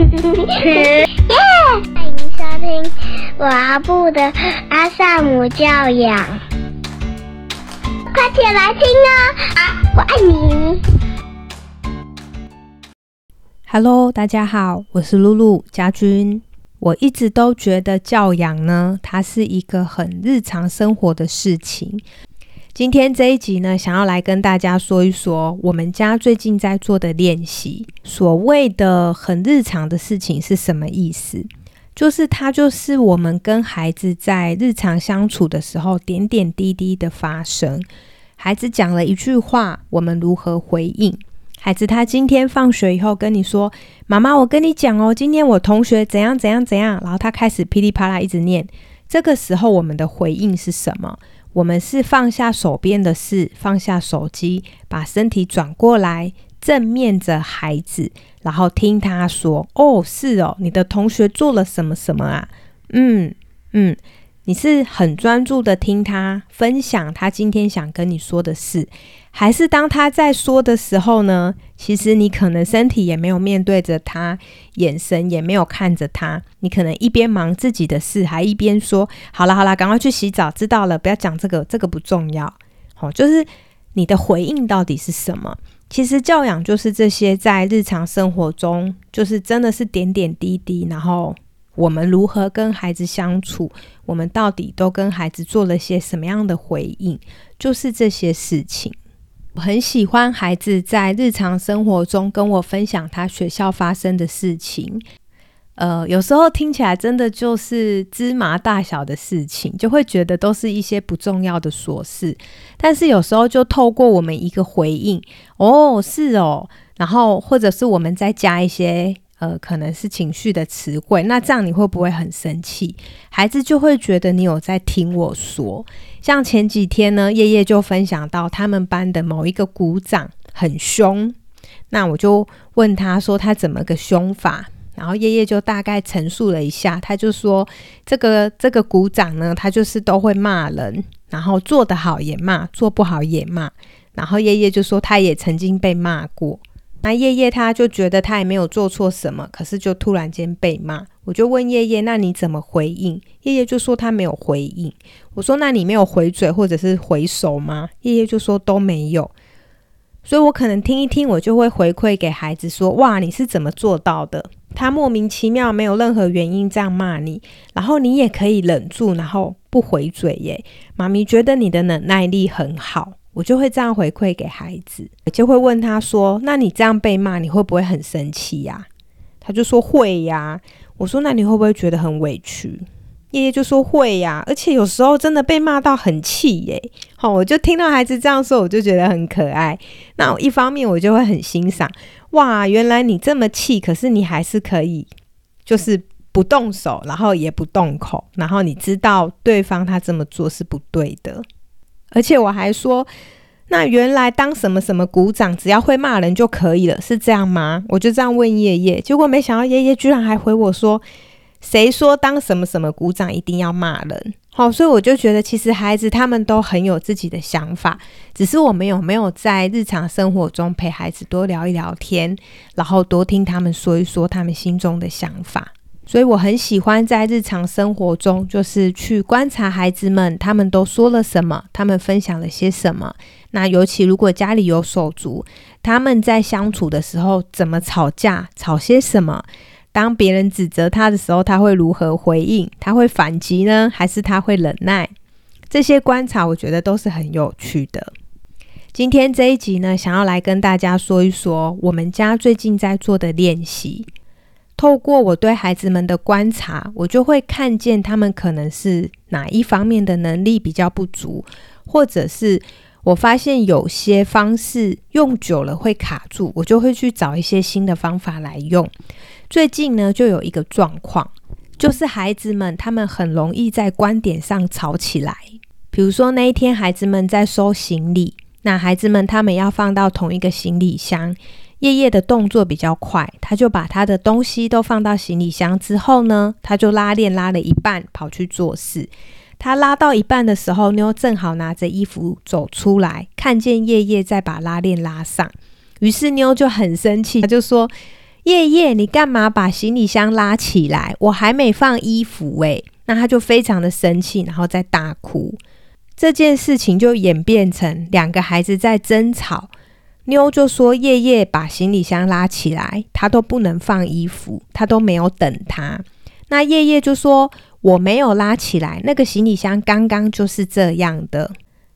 欢迎收听我阿布的阿萨姆教养，快起来听啊！我爱你。Hello，大家好，我是露露家君。我一直都觉得教养呢，它是一个很日常生活的事情。今天这一集呢，想要来跟大家说一说我们家最近在做的练习。所谓的很日常的事情是什么意思？就是它就是我们跟孩子在日常相处的时候，点点滴滴的发生。孩子讲了一句话，我们如何回应？孩子他今天放学以后跟你说：“妈妈，我跟你讲哦，今天我同学怎样怎样怎样。”然后他开始噼里啪啦一直念。这个时候我们的回应是什么？我们是放下手边的事，放下手机，把身体转过来，正面着孩子，然后听他说：“哦，是哦，你的同学做了什么什么啊？”嗯嗯。你是很专注的听他分享他今天想跟你说的事，还是当他在说的时候呢？其实你可能身体也没有面对着他，眼神也没有看着他，你可能一边忙自己的事，还一边说：“好了好了，赶快去洗澡。”知道了，不要讲这个，这个不重要。好，就是你的回应到底是什么？其实教养就是这些，在日常生活中，就是真的是点点滴滴，然后。我们如何跟孩子相处？我们到底都跟孩子做了些什么样的回应？就是这些事情。我很喜欢孩子在日常生活中跟我分享他学校发生的事情。呃，有时候听起来真的就是芝麻大小的事情，就会觉得都是一些不重要的琐事。但是有时候就透过我们一个回应，哦，是哦，然后或者是我们再加一些。呃，可能是情绪的词汇，那这样你会不会很生气？孩子就会觉得你有在听我说。像前几天呢，叶叶就分享到他们班的某一个鼓掌很凶，那我就问他说他怎么个凶法，然后叶叶就大概陈述了一下，他就说这个这个鼓掌呢，他就是都会骂人，然后做得好也骂，做不好也骂，然后叶叶就说他也曾经被骂过。那叶叶他就觉得他也没有做错什么，可是就突然间被骂，我就问叶叶，那你怎么回应？叶叶就说他没有回应。我说那你没有回嘴或者是回手吗？叶叶就说都没有。所以我可能听一听，我就会回馈给孩子说：哇，你是怎么做到的？他莫名其妙没有任何原因这样骂你，然后你也可以忍住，然后不回嘴耶。妈咪觉得你的忍耐力很好。我就会这样回馈给孩子，我就会问他说：“那你这样被骂，你会不会很生气呀？”他就说：“会呀。”我说：“那你会不会觉得很委屈？”爷爷就说：“会呀，而且有时候真的被骂到很气耶。”好，我就听到孩子这样说，我就觉得很可爱。那一方面我就会很欣赏，哇，原来你这么气，可是你还是可以，就是不动手，然后也不动口，然后你知道对方他这么做是不对的。而且我还说，那原来当什么什么鼓掌，只要会骂人就可以了，是这样吗？我就这样问爷爷，结果没想到爷爷居然还回我说，谁说当什么什么鼓掌一定要骂人？好，所以我就觉得其实孩子他们都很有自己的想法，只是我们有没有在日常生活中陪孩子多聊一聊天，然后多听他们说一说他们心中的想法。所以我很喜欢在日常生活中，就是去观察孩子们，他们都说了什么，他们分享了些什么。那尤其如果家里有手足，他们在相处的时候怎么吵架，吵些什么？当别人指责他的时候，他会如何回应？他会反击呢，还是他会忍耐？这些观察，我觉得都是很有趣的。今天这一集呢，想要来跟大家说一说我们家最近在做的练习。透过我对孩子们的观察，我就会看见他们可能是哪一方面的能力比较不足，或者是我发现有些方式用久了会卡住，我就会去找一些新的方法来用。最近呢，就有一个状况，就是孩子们他们很容易在观点上吵起来。比如说那一天孩子们在收行李，那孩子们他们要放到同一个行李箱。叶叶的动作比较快，他就把他的东西都放到行李箱之后呢，他就拉链拉了一半跑去做事。他拉到一半的时候，妞正好拿着衣服走出来，看见叶叶在把拉链拉上，于是妞就很生气，他就说：“叶叶，你干嘛把行李箱拉起来？我还没放衣服诶。那他就非常的生气，然后再大哭。这件事情就演变成两个孩子在争吵。妞就说：“夜夜把行李箱拉起来，他都不能放衣服，他都没有等他。”那夜夜就说：“我没有拉起来，那个行李箱刚刚就是这样的。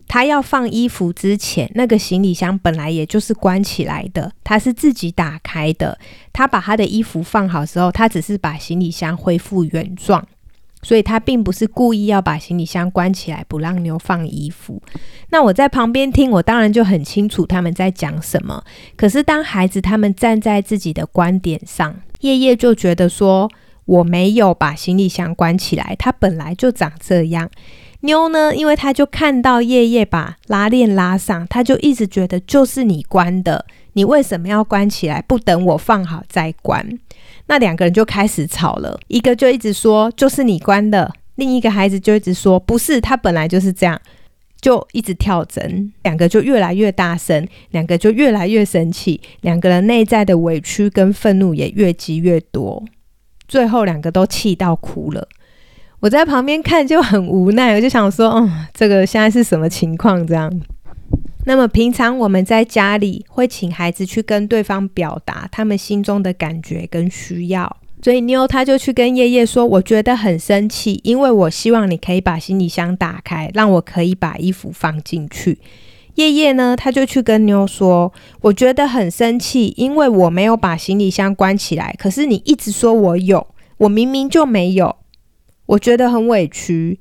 他要放衣服之前，那个行李箱本来也就是关起来的，他是自己打开的。他把他的衣服放好之后，他只是把行李箱恢复原状。”所以他并不是故意要把行李箱关起来，不让妞放衣服。那我在旁边听，我当然就很清楚他们在讲什么。可是当孩子他们站在自己的观点上，夜夜就觉得说我没有把行李箱关起来，它本来就长这样。妞呢，因为他就看到夜夜把拉链拉上，他就一直觉得就是你关的，你为什么要关起来？不等我放好再关。那两个人就开始吵了，一个就一直说就是你关的，另一个孩子就一直说不是，他本来就是这样，就一直跳针，两个就越来越大声，两个就越来越生气，两个人内在的委屈跟愤怒也越积越多，最后两个都气到哭了。我在旁边看就很无奈，我就想说，嗯，这个现在是什么情况？这样。那么平常我们在家里会请孩子去跟对方表达他们心中的感觉跟需要，所以妞他就去跟叶叶说：“我觉得很生气，因为我希望你可以把行李箱打开，让我可以把衣服放进去。”叶叶呢，他就去跟妞说：“我觉得很生气，因为我没有把行李箱关起来，可是你一直说我有，我明明就没有，我觉得很委屈。”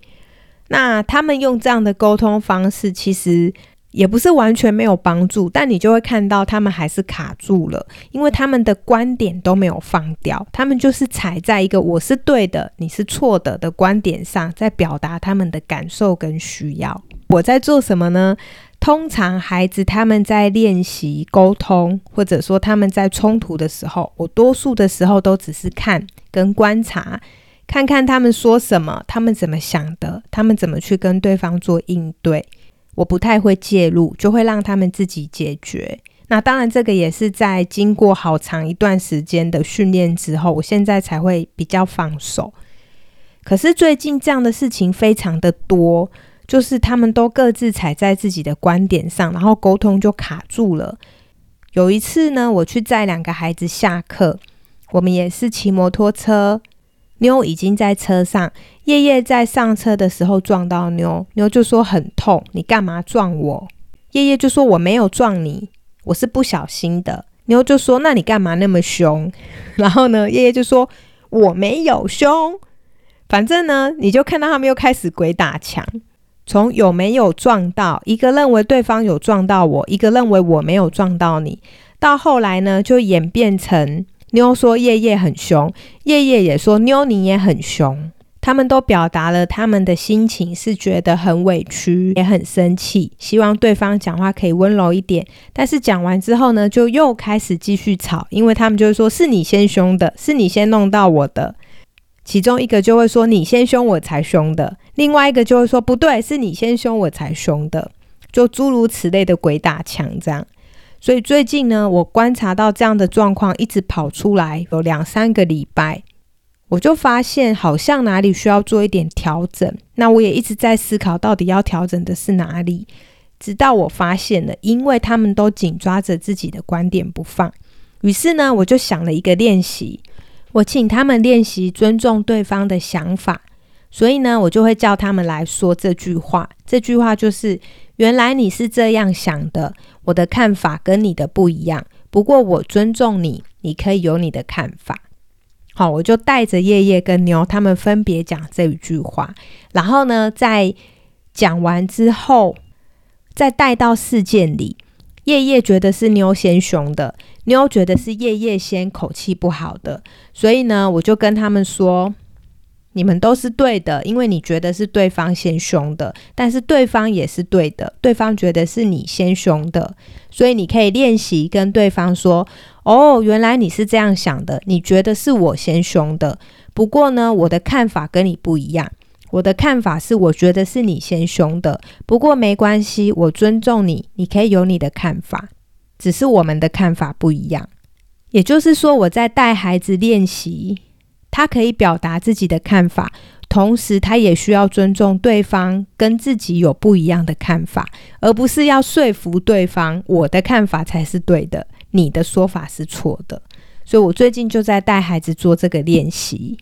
那他们用这样的沟通方式，其实。也不是完全没有帮助，但你就会看到他们还是卡住了，因为他们的观点都没有放掉，他们就是踩在一个我是对的，你是错的的观点上，在表达他们的感受跟需要。我在做什么呢？通常孩子他们在练习沟通，或者说他们在冲突的时候，我多数的时候都只是看跟观察，看看他们说什么，他们怎么想的，他们怎么去跟对方做应对。我不太会介入，就会让他们自己解决。那当然，这个也是在经过好长一段时间的训练之后，我现在才会比较放手。可是最近这样的事情非常的多，就是他们都各自踩在自己的观点上，然后沟通就卡住了。有一次呢，我去载两个孩子下课，我们也是骑摩托车。妞已经在车上，叶叶在上车的时候撞到妞，妞就说很痛，你干嘛撞我？叶叶就说我没有撞你，我是不小心的。妞就说那你干嘛那么凶？然后呢，叶叶就说我没有凶，反正呢，你就看到他们又开始鬼打墙，从有没有撞到，一个认为对方有撞到我，一个认为我没有撞到你，到后来呢，就演变成。妞说：“夜夜很凶。”夜夜也说：“妞你也很凶。”他们都表达了他们的心情，是觉得很委屈，也很生气，希望对方讲话可以温柔一点。但是讲完之后呢，就又开始继续吵，因为他们就会说：“是你先凶的，是你先弄到我的。”其中一个就会说：“你先凶，我才凶的。”另外一个就会说：“不对，是你先凶，我才凶的。”就诸如此类的鬼打墙这样。所以最近呢，我观察到这样的状况一直跑出来，有两三个礼拜，我就发现好像哪里需要做一点调整。那我也一直在思考，到底要调整的是哪里。直到我发现了，因为他们都紧抓着自己的观点不放，于是呢，我就想了一个练习，我请他们练习尊重对方的想法。所以呢，我就会叫他们来说这句话。这句话就是。原来你是这样想的，我的看法跟你的不一样。不过我尊重你，你可以有你的看法。好，我就带着叶叶跟妞他们分别讲这一句话，然后呢，在讲完之后，再带到事件里。叶叶觉得是妞先凶的，妞觉得是叶叶先口气不好的，所以呢，我就跟他们说。你们都是对的，因为你觉得是对方先凶的，但是对方也是对的，对方觉得是你先凶的，所以你可以练习跟对方说：“哦，原来你是这样想的，你觉得是我先凶的。不过呢，我的看法跟你不一样，我的看法是我觉得是你先凶的。不过没关系，我尊重你，你可以有你的看法，只是我们的看法不一样。”也就是说，我在带孩子练习，他可以表达自己的看法，同时他也需要尊重对方跟自己有不一样的看法，而不是要说服对方我的看法才是对的，你的说法是错的。所以我最近就在带孩子做这个练习。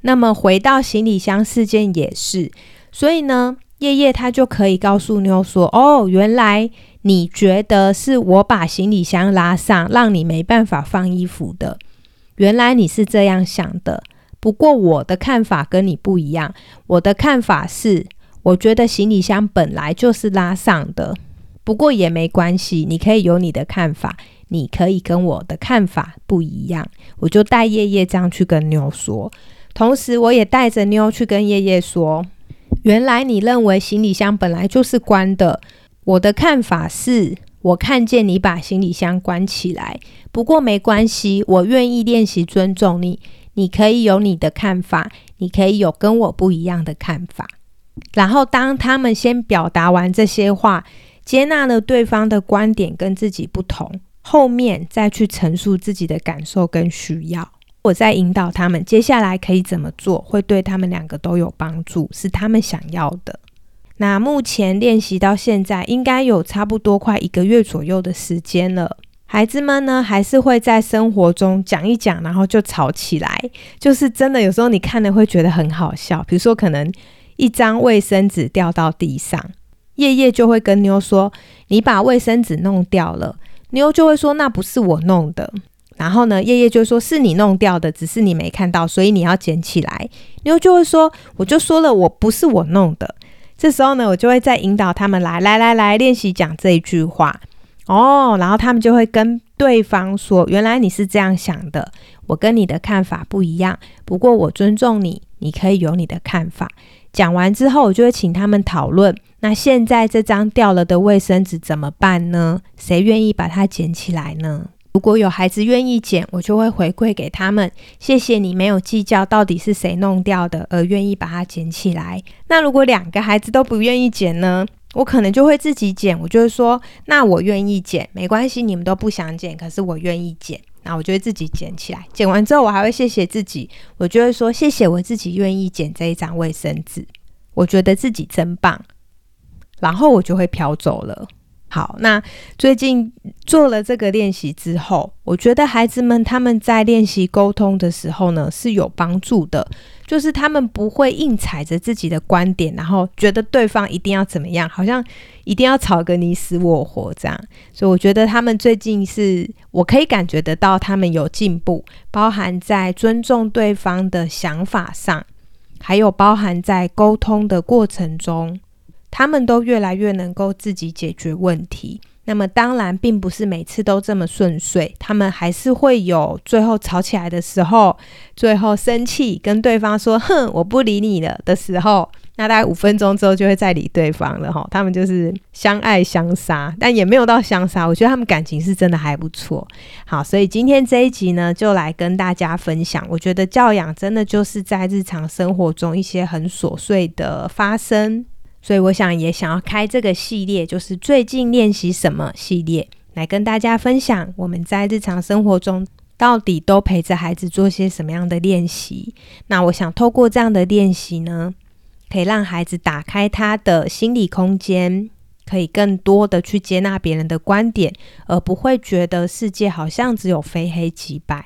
那么回到行李箱事件也是，所以呢，叶叶他就可以告诉妞说：“哦，原来。”你觉得是我把行李箱拉上，让你没办法放衣服的？原来你是这样想的。不过我的看法跟你不一样。我的看法是，我觉得行李箱本来就是拉上的。不过也没关系，你可以有你的看法，你可以跟我的看法不一样。我就带叶叶这样去跟妞说，同时我也带着妞去跟叶叶说，原来你认为行李箱本来就是关的。我的看法是，我看见你把行李箱关起来，不过没关系，我愿意练习尊重你。你可以有你的看法，你可以有跟我不一样的看法。然后，当他们先表达完这些话，接纳了对方的观点跟自己不同，后面再去陈述自己的感受跟需要，我再引导他们接下来可以怎么做，会对他们两个都有帮助，是他们想要的。那目前练习到现在，应该有差不多快一个月左右的时间了。孩子们呢，还是会在生活中讲一讲，然后就吵起来。就是真的，有时候你看了会觉得很好笑。比如说，可能一张卫生纸掉到地上，叶叶就会跟妞说：“你把卫生纸弄掉了。”妞就会说：“那不是我弄的。”然后呢，叶叶就说：“是你弄掉的，只是你没看到，所以你要捡起来。”妞就会说：“我就说了，我不是我弄的。”这时候呢，我就会再引导他们来来来来练习讲这一句话哦，然后他们就会跟对方说：“原来你是这样想的，我跟你的看法不一样，不过我尊重你，你可以有你的看法。”讲完之后，我就会请他们讨论：那现在这张掉了的卫生纸怎么办呢？谁愿意把它捡起来呢？如果有孩子愿意捡，我就会回馈给他们，谢谢你没有计较到底是谁弄掉的，而愿意把它捡起来。那如果两个孩子都不愿意捡呢？我可能就会自己剪。我就会说，那我愿意剪，没关系，你们都不想剪，可是我愿意剪。那我就会自己捡起来。剪完之后，我还会谢谢自己，我就会说，谢谢我自己愿意剪这一张卫生纸，我觉得自己真棒。然后我就会飘走了。好，那最近做了这个练习之后，我觉得孩子们他们在练习沟通的时候呢是有帮助的，就是他们不会硬踩着自己的观点，然后觉得对方一定要怎么样，好像一定要吵个你死我活这样。所以我觉得他们最近是我可以感觉得到他们有进步，包含在尊重对方的想法上，还有包含在沟通的过程中。他们都越来越能够自己解决问题。那么，当然并不是每次都这么顺遂，他们还是会有最后吵起来的时候，最后生气跟对方说“哼，我不理你了”的时候，那大概五分钟之后就会再理对方了哈。他们就是相爱相杀，但也没有到相杀。我觉得他们感情是真的还不错。好，所以今天这一集呢，就来跟大家分享。我觉得教养真的就是在日常生活中一些很琐碎的发生。所以我想也想要开这个系列，就是最近练习什么系列，来跟大家分享我们在日常生活中到底都陪着孩子做些什么样的练习。那我想透过这样的练习呢，可以让孩子打开他的心理空间，可以更多的去接纳别人的观点，而不会觉得世界好像只有非黑即白。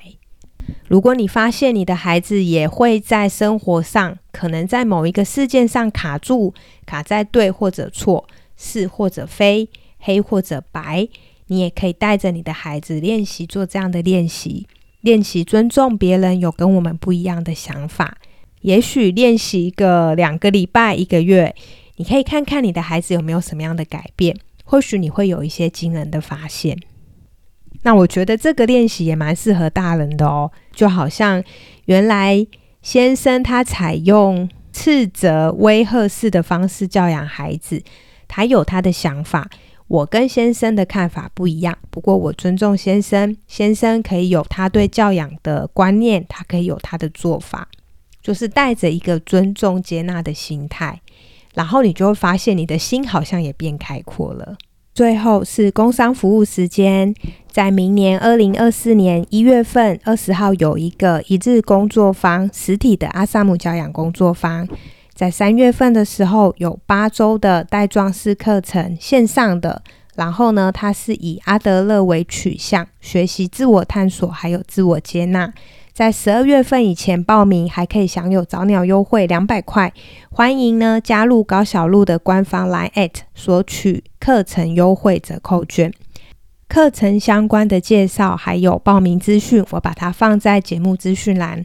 如果你发现你的孩子也会在生活上，可能在某一个事件上卡住，卡在对或者错，是或者非，黑或者白，你也可以带着你的孩子练习做这样的练习，练习尊重别人有跟我们不一样的想法。也许练习一个两个礼拜、一个月，你可以看看你的孩子有没有什么样的改变，或许你会有一些惊人的发现。那我觉得这个练习也蛮适合大人的哦，就好像原来先生他采用斥责、威吓式的方式教养孩子，他有他的想法，我跟先生的看法不一样。不过我尊重先生，先生可以有他对教养的观念，他可以有他的做法，就是带着一个尊重、接纳的心态，然后你就会发现你的心好像也变开阔了。最后是工商服务时间，在明年二零二四年一月份二十号有一个一日工作坊，实体的阿萨姆教养工作坊。在三月份的时候有八周的带状式课程，线上的。然后呢，它是以阿德勒为取向，学习自我探索，还有自我接纳。在十二月份以前报名，还可以享有早鸟优惠两百块。欢迎呢加入高小路的官方 Line at 索取课程优惠折扣券。课程相关的介绍还有报名资讯，我把它放在节目资讯栏。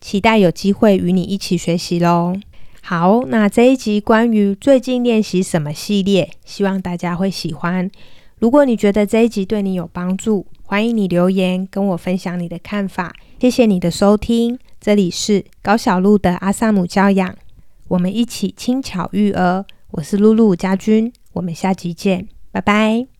期待有机会与你一起学习喽。好，那这一集关于最近练习什么系列，希望大家会喜欢。如果你觉得这一集对你有帮助，欢迎你留言跟我分享你的看法。谢谢你的收听，这里是高小路的阿萨姆教养，我们一起轻巧育儿。我是露露家君，我们下集见，拜拜。